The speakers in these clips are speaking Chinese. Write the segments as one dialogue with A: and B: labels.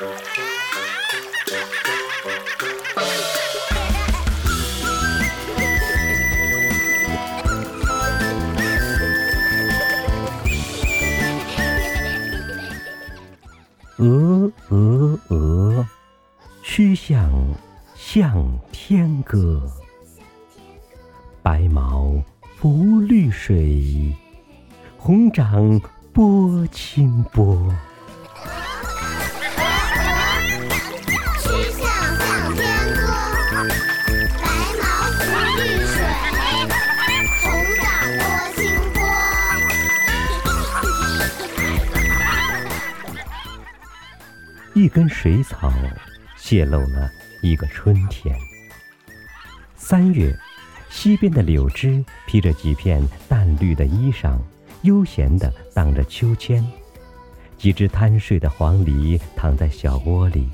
A: 鹅鹅鹅，曲项向天歌。白毛浮绿水，红掌拨清波。一根水草泄露了一个春天。三月，西边的柳枝披着几片淡绿的衣裳，悠闲地荡着秋千。几只贪睡的黄鹂躺在小窝里，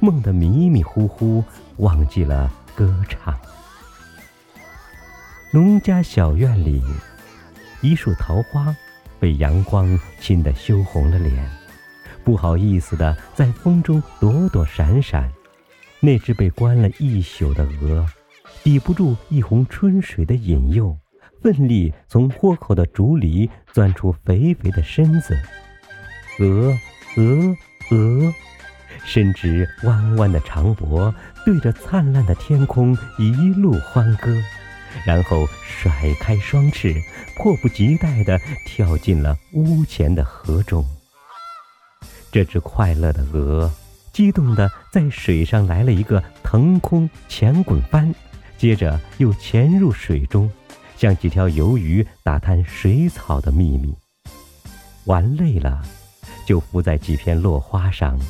A: 梦得迷迷糊糊，忘记了歌唱。农家小院里，一束桃花被阳光亲得羞红了脸。不好意思的，在风中躲躲闪闪。那只被关了一宿的鹅，抵不住一泓春水的引诱，奋力从豁口的竹里钻出肥肥的身子。鹅，鹅，鹅，伸直弯弯的长脖，对着灿烂的天空一路欢歌，然后甩开双翅，迫不及待地跳进了屋前的河中。这只快乐的鹅，激动地在水上来了一个腾空前滚翻，接着又潜入水中，像几条游鱼打探水草的秘密。玩累了，就伏在几片落花上，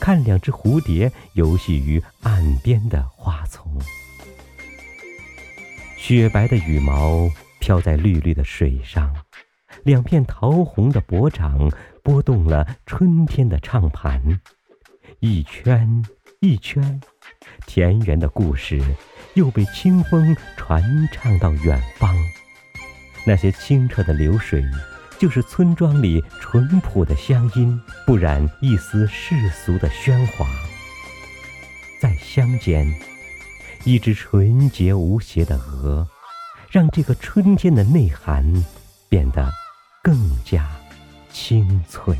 A: 看两只蝴蝶游戏于岸边的花丛。雪白的羽毛飘在绿绿的水上，两片桃红的脖掌。拨动了春天的唱盘，一圈一圈，田园的故事又被清风传唱到远方。那些清澈的流水，就是村庄里淳朴的乡音，不染一丝世俗的喧哗。在乡间，一只纯洁无邪的鹅，让这个春天的内涵变得更加。清脆。